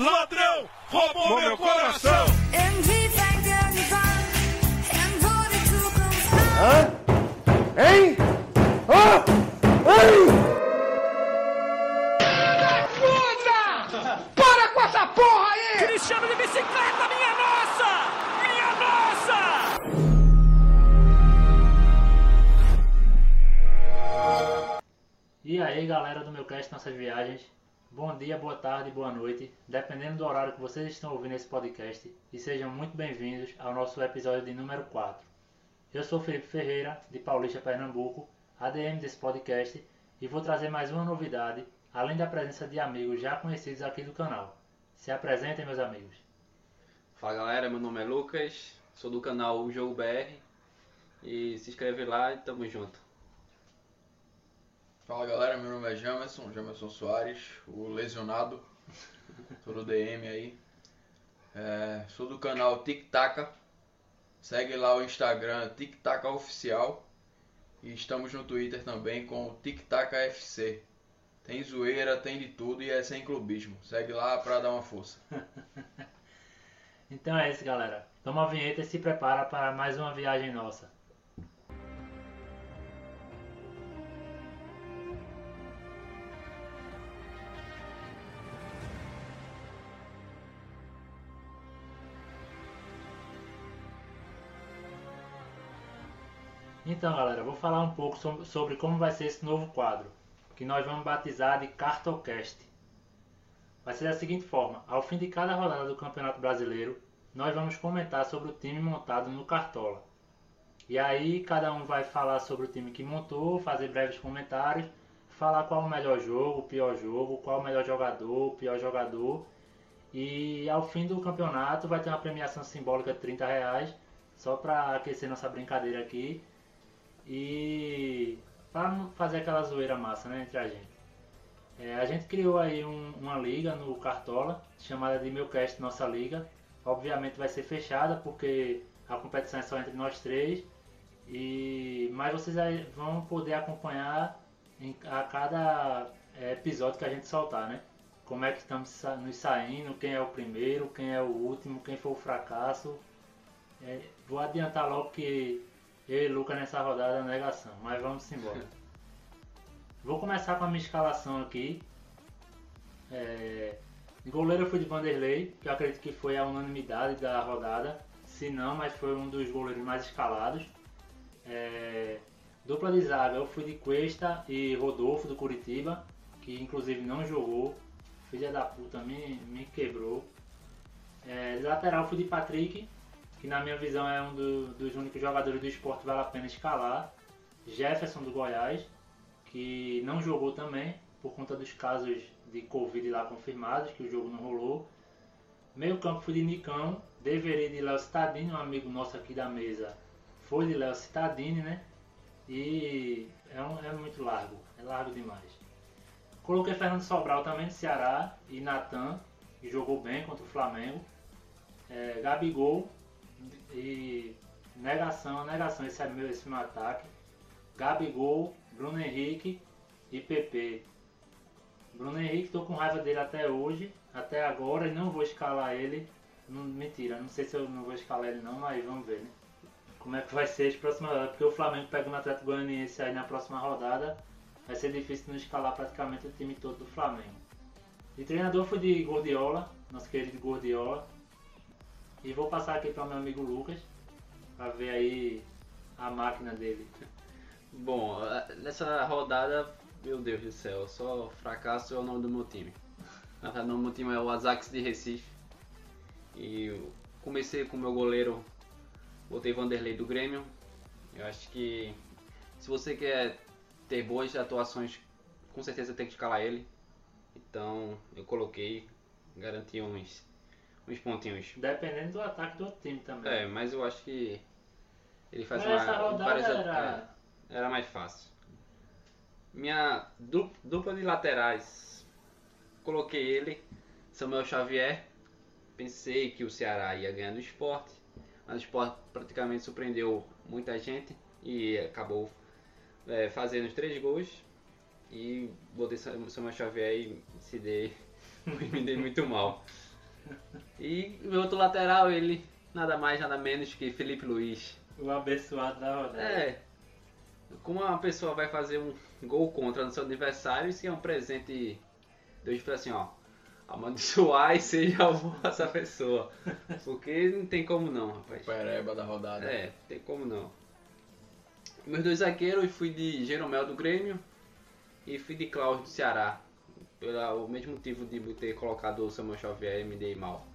ladrão, roubou meu coração. Hã? Hein? Hã? Hein? Para com essa porra aí! Cristiano de bicicleta, minha nossa! Minha nossa! E aí galera do meu cast Nossas Viagens, bom dia, boa tarde, boa noite, dependendo do horário que vocês estão ouvindo esse podcast, e sejam muito bem-vindos ao nosso episódio de número 4. Eu sou Felipe Ferreira, de Paulista, Pernambuco, ADM desse podcast, e vou trazer mais uma novidade, além da presença de amigos já conhecidos aqui do canal. Se apresentem, meus amigos. Fala galera, meu nome é Lucas, sou do canal Jogo BR e se inscreve lá e tamo junto. Fala galera, meu nome é Jamerson, Jamerson Soares, o lesionado, tô no DM aí. É, sou do canal Tic Taca, segue lá o Instagram Tic Taca Oficial e estamos no Twitter também com o Tic Taca FC. Tem zoeira, tem de tudo e é sem clubismo. Segue lá pra dar uma força. Então é isso, galera. Toma a vinheta e se prepara para mais uma viagem nossa. Então, galera, vou falar um pouco so- sobre como vai ser esse novo quadro, que nós vamos batizar de Cartocast. Vai ser da seguinte forma: ao fim de cada rodada do Campeonato Brasileiro, nós vamos comentar sobre o time montado no Cartola. E aí cada um vai falar sobre o time que montou, fazer breves comentários, falar qual o melhor jogo, o pior jogo, qual o melhor jogador, o pior jogador. E ao fim do campeonato vai ter uma premiação simbólica de 30 reais, só para aquecer nossa brincadeira aqui. E para fazer aquela zoeira massa né, entre a gente. É, a gente criou aí um- uma liga no Cartola, chamada de Meucast Nossa Liga. Obviamente vai ser fechada porque a competição é só entre nós três. E mas vocês aí vão poder acompanhar em- a cada é, episódio que a gente soltar, né? Como é que estamos nos saindo, quem é o primeiro, quem é o último, quem foi o fracasso. É, vou adiantar logo que eu e Luca nessa rodada é negação, mas vamos embora. Vou começar com a minha escalação aqui. É, goleiro eu fui de Vanderlei, que eu acredito que foi a unanimidade da rodada. Se não, mas foi um dos goleiros mais escalados. É, dupla de zaga eu fui de Cuesta e Rodolfo do Curitiba, que inclusive não jogou. Filha da puta me, me quebrou. É, lateral fui de Patrick, que na minha visão é um do- dos únicos jogadores do esporte que vale a pena escalar. Jefferson do Goiás, que não jogou também, por conta dos casos de Covid lá confirmados, que o jogo não rolou. Meio campo fui de Nicão, deveria de Léo Cittadini, um amigo nosso aqui da mesa, foi de Léo Cittadini, né? E é, um- é muito largo, é largo demais. Coloquei Fernando Sobral também do Ceará e Natan, que jogou bem contra o Flamengo. É, Gabigol e negação, negação, esse é meu, esse é meu ataque. Gabigol, Bruno Henrique e PP. Bruno Henrique, tô com raiva dele até hoje, até agora, e não vou escalar ele. Não, mentira, não sei se eu não vou escalar ele não, mas vamos ver, né? Como é que vai ser as próximas rodadas, porque o Flamengo pega um Atlético Goianiense aí na próxima rodada, vai ser difícil não escalar praticamente o time todo do Flamengo. De treinador foi de Gordiola, nosso querido Gordiola. E vou passar aqui para meu amigo Lucas, para ver aí a máquina dele. Bom, eh, nessa rodada, meu Deus do céu, só fracasso é o nome do meu time. Na verdade, o nome do meu time é o Ajax de Recife. E comecei com o meu goleiro, botei Vanderlei do Grêmio. Eu acho que se você quer ter boas atuações, com certeza tem que escalar ele. Então eu coloquei, garanti uns, uns pontinhos. Dependendo do ataque do outro time também. É, mas eu acho que ele faz Mas essa uma. rodada várias- era- é, era mais fácil. Minha du- dupla de laterais. Coloquei ele, Samuel Xavier. Pensei que o Ceará ia ganhar do esporte. Mas o esporte praticamente surpreendeu muita gente e acabou é, fazendo os três gols. E botei Sam- Samuel Xavier e se dei, me dei muito mal. E meu outro lateral, ele nada mais, nada menos que Felipe Luiz. O abençoado da rodada. É. Como uma pessoa vai fazer um gol contra no seu aniversário, isso é um presente. Deus fala assim, ó. Amaldiçoar e seja a vossa pessoa. Porque não tem como não, rapaz. Pereba da rodada. É, não tem como não. Meus dois zagueiros, eu fui de Jeromel do Grêmio e fui de Cláudio do Ceará. Pelo mesmo motivo de ter colocado o Samuel Xavier me dei mal.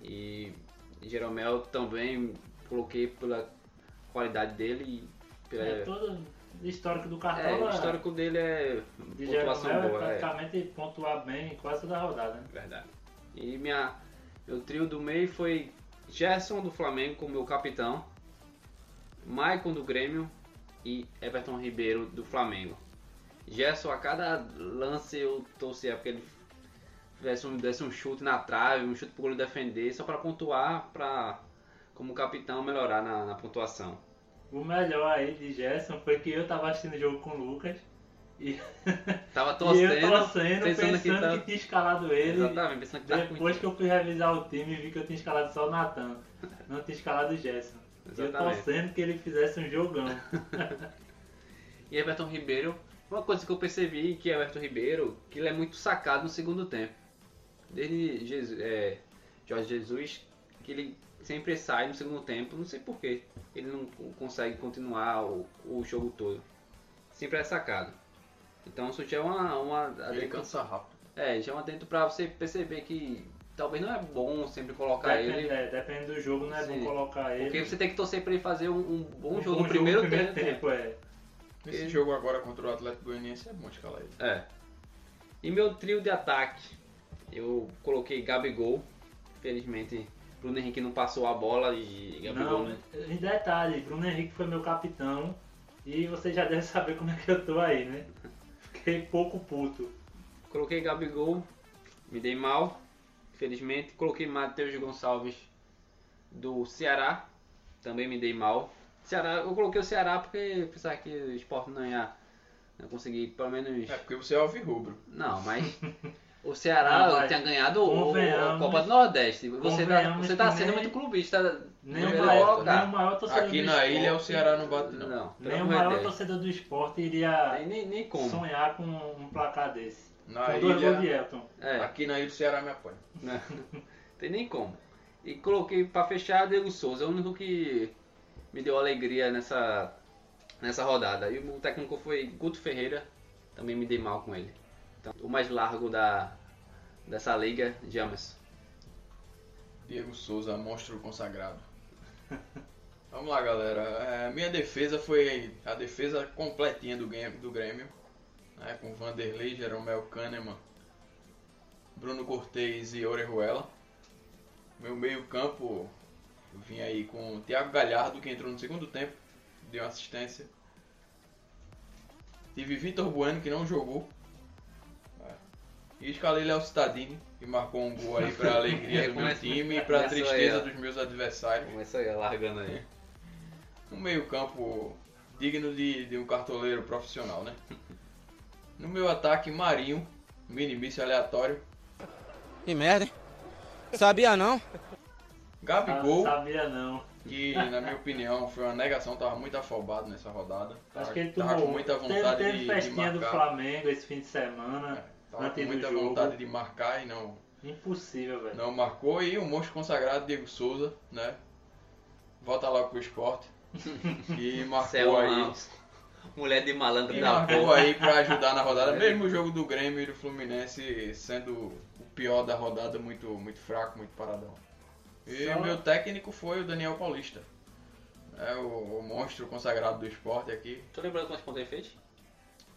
E Jeromel também coloquei pela qualidade dele e pela. É, todo o histórico do É, Cartola. o histórico dele é de pontuação Jeromel é boa, é. praticamente pontuar bem em quase toda a rodada, né? Verdade. E minha, meu trio do meio foi Gerson do Flamengo como meu capitão, Maicon do Grêmio e Everton Ribeiro do Flamengo. Gerson, a cada lance eu torcia porque ele fizesse um, desse um chute na trave, um chute pro goleiro defender, só para pontuar, para como capitão melhorar na, na pontuação. O melhor aí de Gerson foi que eu tava assistindo o jogo com o Lucas e, Tava e torcendo, eu torcendo, pensando, pensando, que, que, tava, tinha escalado ele. Exatamente, pensando que tava com Depois que eu fui revisar o time, vi que eu tinha escalado só o Natan. Não tinha escalado o Gerson. E eu Exatamente. torcendo que ele fizesse um jogão. E Everton Ribeiro, uma coisa que eu percebi que Everton Ribeiro, que ele é muito sacado no segundo tempo. Desde Jesus, é, Jorge Jesus, que ele sempre sai no segundo tempo, não sei porquê. Ele não consegue continuar o, o jogo todo. Sempre é sacado. Então isso já é uma, uma Ele cansa rápido. é, já é um adendo pra você perceber que talvez não é bom sempre colocar Depende, ele. é, depende do jogo, não é Sim. bom colocar ele. Porque você tem que torcer pra ele fazer um, um bom Um jogo bom no primeiro, primeiro tempo. tempo. É. Esse jogo agora contra o Atlético Goianiense é bom escalar ele. É. E meu trio de ataque, eu coloquei Gabigol. Felizmente, Bruno Henrique não passou a bola e Gabigol. Não, né? em detalhe, Bruno Henrique foi meu capitão e você já deve saber como é que eu tô aí, né? Fiquei pouco puto. Coloquei Gabigol, me dei mal. Felizmente, coloquei Matheus Gonçalves do Ceará, também me dei mal. Ceará, eu coloquei o Ceará porque pensava que o esporte não ia não pelo menos. É porque você é alvirrubro. Não, mas o Ceará Não, tinha ganhado o- a Copa do Nordeste. Você tá, você tá sendo nem- muito clubista. Nem no o maior, nem o maior torcedor Aqui do na esporte, ilha o Ceará não bate não. Não, Nem o maior Deus. torcedor do esporte iria Nem, nem, nem como. sonhar com um placar desse. Na com dois gols de ilha, Elton. É, aqui na ilha o Ceará me apoia. né? tem nem como. E coloquei pra fechar Diego Souza, é o único que me deu alegria nessa, nessa rodada. E o técnico foi Guto Ferreira, também me dei mal com ele. Então, o mais largo da, dessa liga, James. Diego Souza, monstro consagrado. Vamos lá, galera. É, minha defesa foi a defesa completinha do do Grêmio né, com Vanderlei, Jeromel Kahneman, Bruno Cortez e Orejuela. Meu meio campo, eu vim aí com o Thiago Galhardo, que entrou no segundo tempo, deu assistência. Tive Vitor Bueno, que não jogou. E escalei Léo Cittadini, que marcou um gol aí pra alegria do meu time e pra aí, tristeza ó. dos meus adversários. Começa aí, largando aí. Um meio campo digno de, de um cartoleiro profissional, né? No meu ataque, Marinho, minimício aleatório. Que merda, hein? Sabia não? Gabigol, Ah, sabia não. que na minha opinião foi uma negação, tava muito afobado nessa rodada. Acho Tava, que ele tava tomou. com muita teve vontade teve de, de festinha do marcar. Flamengo esse fim de semana. É, tava com do muita vontade de marcar e não, Impossível, velho. não marcou. E o monstro consagrado, Diego Souza, né? Volta logo pro esporte. E marcou Céu, aí. não. Mulher de malandro E da marcou porra. aí pra ajudar na rodada, mesmo o jogo do Grêmio e do Fluminense sendo o pior da rodada, muito, muito fraco, muito paradão. E Só- o meu técnico foi o Daniel Paulista, é o, o monstro consagrado do esporte aqui, Tô lembrando quantos pontos ele fez?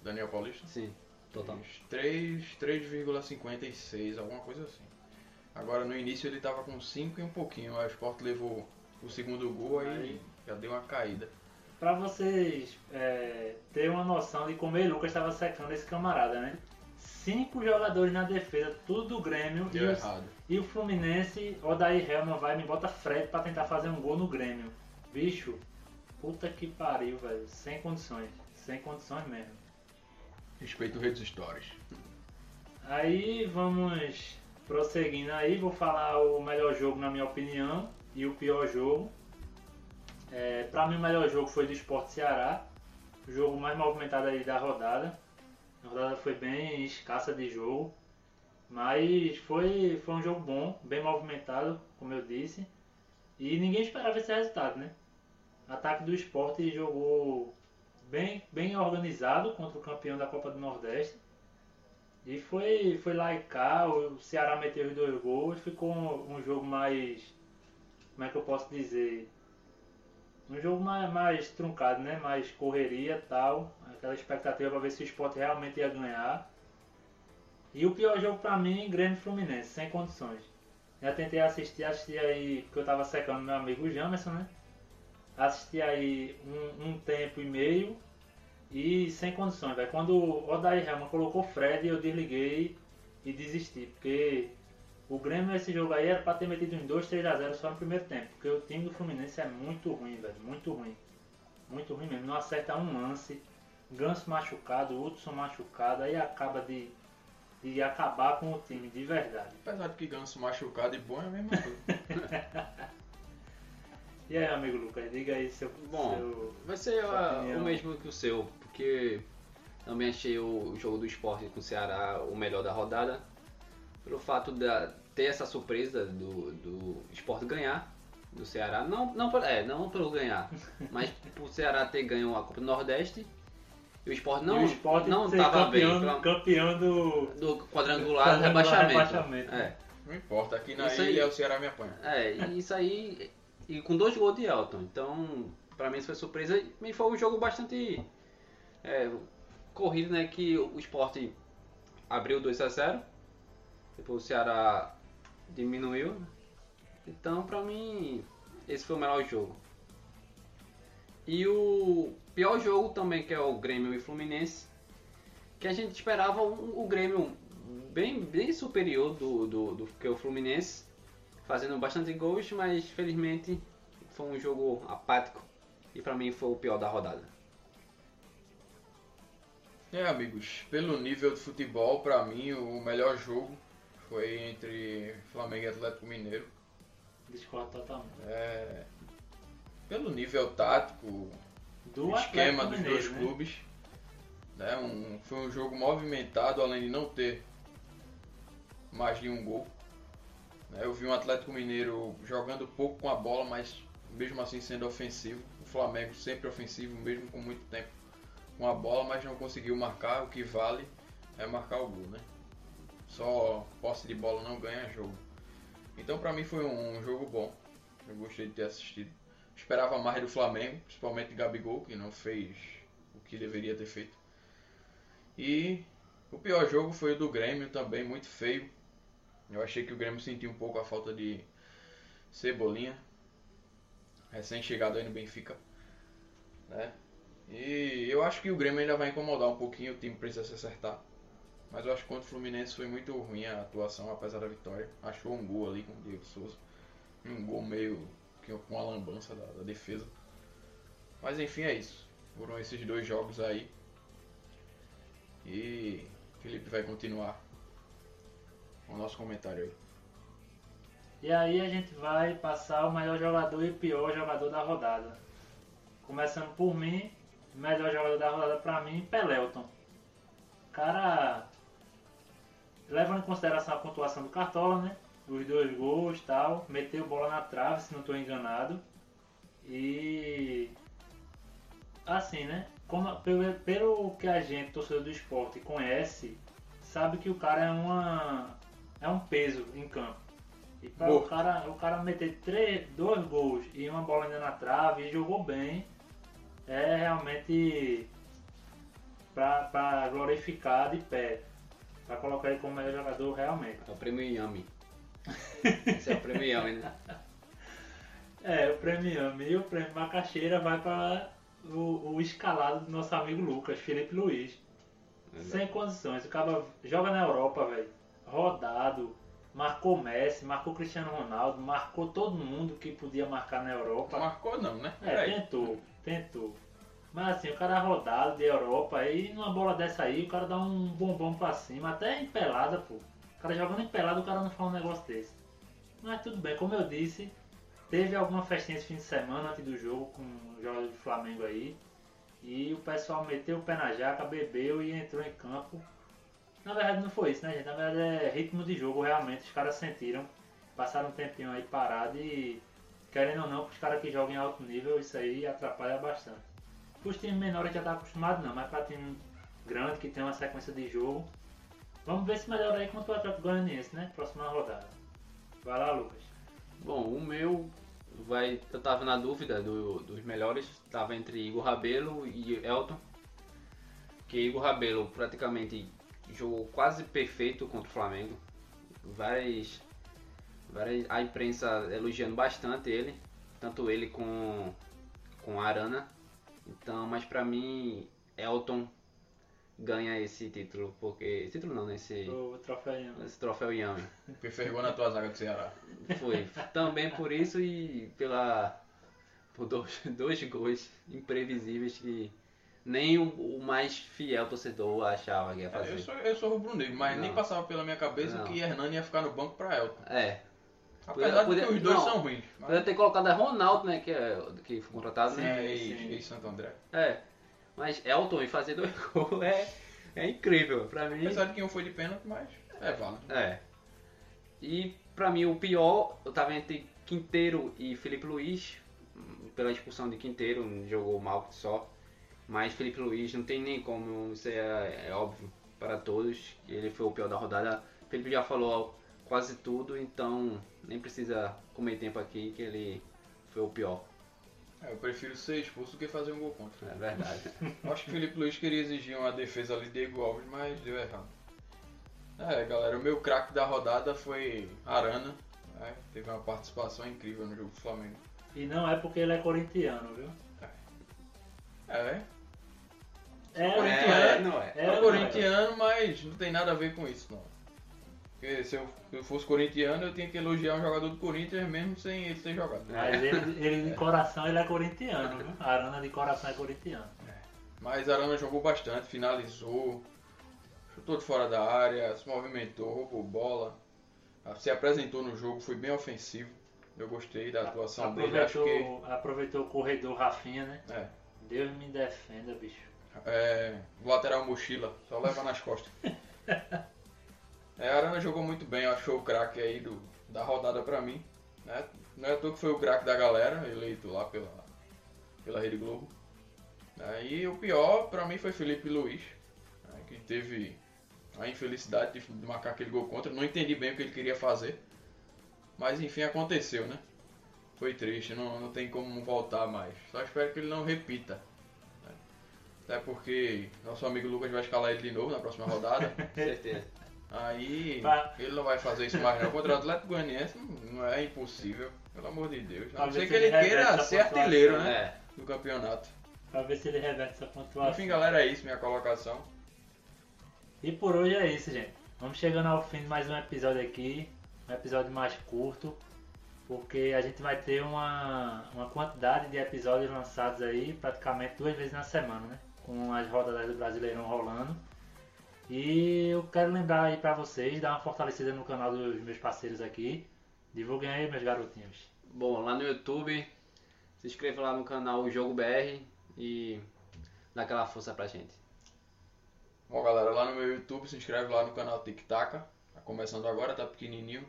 Daniel Paulista. Sim, total. Uns 3, 3,56, alguma coisa assim. Agora no início ele tava com 5 e um pouquinho, aí o Sport levou o segundo gol aí Aí. já deu uma caída. Pra vocês é, terem uma noção de como ele Lucas estava secando esse camarada, né? Cinco jogadores na defesa, tudo do Grêmio. Deu e, o, errado. e o Fluminense, Odair Helman vai e me bota Fred pra tentar fazer um gol no Grêmio. Bicho, puta que pariu, velho. Sem condições. Sem condições mesmo. Respeito redes stories. Aí vamos prosseguindo aí, vou falar o melhor jogo na minha opinião e o pior jogo. É, para mim o melhor jogo foi do Sport Ceará, o jogo mais movimentado aí da rodada. A rodada foi bem escassa de jogo, mas foi, foi um jogo bom, bem movimentado, como eu disse. E ninguém esperava esse resultado, né? Ataque do esporte jogou bem, bem organizado contra o campeão da Copa do Nordeste. E foi, foi lá e cá, o Ceará meteu os dois gols, ficou um, um jogo mais. Como é que eu posso dizer? Um jogo mais, mais truncado, né? Mais correria tal. Aquela expectativa para ver se o esporte realmente ia ganhar. E o pior jogo pra mim, Grêmio Fluminense, sem condições. Já tentei assistir, assisti aí, porque eu tava secando meu amigo Jamerson, né? Assisti aí um, um tempo e meio e sem condições, velho. Quando o Odair Helman colocou Fred, eu desliguei e desisti, porque o Grêmio nesse jogo aí era pra ter metido uns 2, 3 a 0 só no primeiro tempo, porque o time do Fluminense é muito ruim, velho, muito ruim. Muito ruim mesmo, não acerta um lance, Ganso machucado, Hudson machucado, aí acaba de, de acabar com o time, de verdade. Apesar de que ganso machucado e bom é a mesma coisa. E aí, amigo Lucas, diga aí seu. Bom, seu- vai ser o mesmo que o seu, porque também achei o jogo do esporte com o Ceará o melhor da rodada, pelo fato de ter essa surpresa do, do esporte ganhar do Ceará, não, não, é, não pelo ganhar, mas por Ceará ter ganho a Copa do Nordeste e o esporte não e o Sport não estava bem campeão, pela- campeão do. do quadrangular, Quadrangular rebaixamento. rebaixamento. É. Não importa, aqui na Isso aí. ilha o Ceará me apanha. É, e isso aí. E com dois gols de Elton. Então, pra mim isso foi surpresa. E foi um jogo bastante é, corrido, né? Que o esporte abriu 2 a 0 Depois o Ceará diminuiu. Então, pra mim, esse foi o melhor jogo. E o pior jogo também, que é o Grêmio e Fluminense. Que a gente esperava o, Grêmio bem, bem superior do, do, do que o Fluminense fazendo bastante gols, mas felizmente foi um jogo apático e pra mim foi o pior da rodada. É, amigos, pelo nível de futebol, pra mim o melhor jogo foi entre Flamengo e Atlético Mineiro. Discordo totalmente. É, pelo nível tático, Do esquema dos Mineiro, dois né? clubes. Né? Um, foi um jogo movimentado, além de não ter mais de um gol. Né? Eu vi um Atlético Mineiro jogando pouco com a bola, mas mesmo assim sendo ofensivo. O Flamengo sempre ofensivo, mesmo com muito tempo com a bola, mas não conseguiu marcar. O que vale é marcar o gol, né? Só posse de bola não ganha jogo. Então pra mim foi um, um jogo bom. Eu gostei de ter assistido. Esperava mais do Flamengo, principalmente Gabigol, que não fez o que deveria ter feito. E o pior jogo foi o do Grêmio, também muito feio. Eu achei que o Grêmio sentiu um pouco a falta de Cebolinha, recém-chegado aí no Benfica. Né? E eu acho que o Grêmio ainda vai incomodar um pouquinho, o time precisa se acertar. Mas eu acho que contra o Fluminense foi muito ruim a atuação, apesar da vitória. Achou um gol ali com o Diego Souza. Um gol meio com a lambança da, da defesa. Mas enfim, é isso. Foram esses dois jogos aí. E Felipe vai continuar o nosso comentário aí. E aí a gente vai passar o melhor jogador e o pior jogador da rodada. Começando por mim, melhor jogador da rodada pra mim, Pelelton. Cara, levando em consideração a pontuação do Cartola, né? Os dois gols e tal, meteu bola na trave, se não estou enganado. E assim, né? Como, pelo, pelo que a gente, torcedor do esporte, conhece, sabe que o cara é uma é um peso em campo. E para o cara, o cara meter três, dois gols e uma bola ainda na trave e jogou bem, é realmente para glorificar de pé. Para colocar ele como melhor jogador realmente. É o prêmio Yami. Esse é o prêmio Yami, né? É, o prêmio e o prêmio Macaxeira vai para o, o escalado do nosso amigo Lucas, Felipe Luiz. Sem condições. O cara joga na Europa, velho. Rodado. Marcou Messi, marcou Cristiano Ronaldo, marcou todo mundo que podia marcar na Europa. Marcou não, né? É, tentou, tentou. Mas assim, o cara rodado de Europa, aí numa bola dessa aí, o cara dá um bombom pra cima, até em pelada, pô. O cara jogando em pelado, o cara não fala um negócio desse. Mas tudo bem, como eu disse, teve alguma festinha esse fim de semana antes do jogo com o jogador do Flamengo aí. E o pessoal meteu o pé na jaca, bebeu e entrou em campo. Na verdade não foi isso, né gente? Na verdade é ritmo de jogo realmente, os caras sentiram. Passaram um tempinho aí parado e querendo ou não, os caras que jogam em alto nível, isso aí atrapalha bastante. Os times menores já tá acostumado não, mas para time grande que tem uma sequência de jogo, vamos ver se melhora aí contra o Atlético Goianiense, né? Próxima rodada. Vai lá, Lucas. Bom, o meu vai. Eu tava na dúvida do- dos melhores, tava entre Igor Rabelo e Elton. Que Igor Rabelo praticamente jogou quase perfeito contra o Flamengo. Várias, várias, a imprensa elogiando bastante ele, tanto ele com, com a Arana. Então, mas pra mim, Elton ganha esse título, porque. Título não, né? Esse, O troféu. esse troféu Yami. Porque ferrou na tua zaga do Ceará. Foi. Também por isso e pela por dois, dois gols imprevisíveis que nem o, o mais fiel torcedor achava que ia É, fazer. eu sou, eu sou rubro-negro, mas nem Não. passava pela minha cabeça Não. que Hernani ia ficar no banco pra Elton. É. Apesar Podia- de que os dois não. são ruins. mas- Podia ter colocado a Ronaldo, né? Que, é, que foi contratado, né? É, sim. e, e Santo André. É. Mas Elton e fazer dois gols é, é incrível. Pra mim. Apesar de que um foi de pênalti, mas é válido. É. E pra mim o pior, eu tava entre Quinteiro e Felipe Luiz. Pela expulsão de Quinteiro, jogou mal só. Mas Felipe Luiz não tem nem como, isso é, é óbvio para todos. Ele foi o pior da rodada. Felipe já falou quase tudo, então nem precisa comer tempo aqui que ele foi o pior. É, eu prefiro ser expulso do que fazer um gol contra. É verdade. Eu Acho que o Felipe Luiz queria exigir uma defesa ali de Diego Alves, mas deu errado. É, galera, o meu craque da rodada foi Arana. né? Teve uma participação incrível no jogo do Flamengo. E não é porque ele é corintiano, viu? É, É, corintiano. não é. É, é não é. corintiano, mas não tem nada a ver com isso, não. Porque se eu, se eu fosse corintiano, eu tinha que elogiar um jogador do Corinthians mesmo sem ele ter jogado. Mas ele, ele de coração ele é corintiano, viu? Arana de coração é corintiano. Mas Arana jogou bastante, finalizou, chutou de fora da área, se movimentou, roubou bola, se apresentou no jogo, foi bem ofensivo. Eu gostei da atuação dele, acho Aproveitou, que aproveitou o corredor Rafinha, né? é, Deus me defenda, bicho. é, lateral mochila, só leva nas costas. É, a Arana jogou muito bem, eu acho que foi o craque aí do, da rodada pra mim. Né? Não é à toa que foi o craque da galera, eleito lá pela, pela Rede Globo. Aí o pior pra mim foi Felipe Luiz, né, que teve a infelicidade de de marcar aquele gol contra. Não entendi bem o que ele queria fazer. Mas enfim, aconteceu, né? Foi triste, não, não tem como voltar mais. Só espero que ele não repita. né? Até porque nosso amigo Lucas vai escalar ele de novo na próxima rodada. Certeza. Aí Vai. ele não vai fazer isso mais não. Contra o Atlético Goianiense não é impossível, pelo amor de Deus. A não ser que ele ele queira ser artilheiro, né? É. Do campeonato. Pra ver se ele reverte essa pontuação. Enfim, galera, é isso, minha colocação. E por hoje é isso, gente. Vamos chegando ao fim de mais um episódio aqui. Um episódio mais curto. Porque a gente vai ter uma, uma quantidade de episódios lançados aí praticamente duas vezes na semana, né? Com as rodadas do Brasileirão rolando. E eu quero lembrar aí pra vocês, dar uma fortalecida no canal dos meus parceiros aqui. Divulguem aí, meus garotinhos. Bom, lá no YouTube, se inscreva lá no canal Jogo BR e dá aquela força pra gente. Bom, galera, lá no meu YouTube, se inscreve lá no canal Tic Taca. Tá começando agora, tá pequenininho.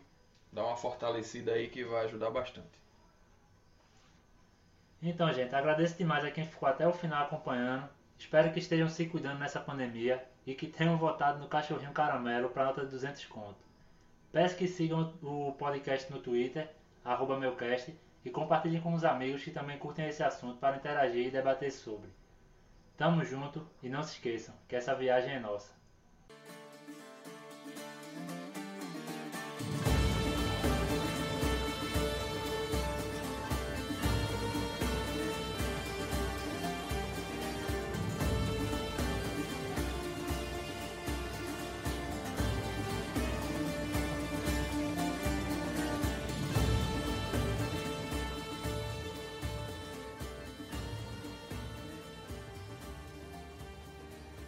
Dá uma fortalecida aí que vai ajudar bastante. Então, gente, agradeço demais a quem ficou até o final acompanhando. Espero que estejam se cuidando nessa pandemia e que tenham votado no Cachorrinho Caramelo para nota de 200 conto. Peço que sigam o podcast no Twitter, arroba meucast, e compartilhem com os amigos que também curtem esse assunto para interagir e debater sobre. Tamo junto e não se esqueçam que essa viagem é nossa.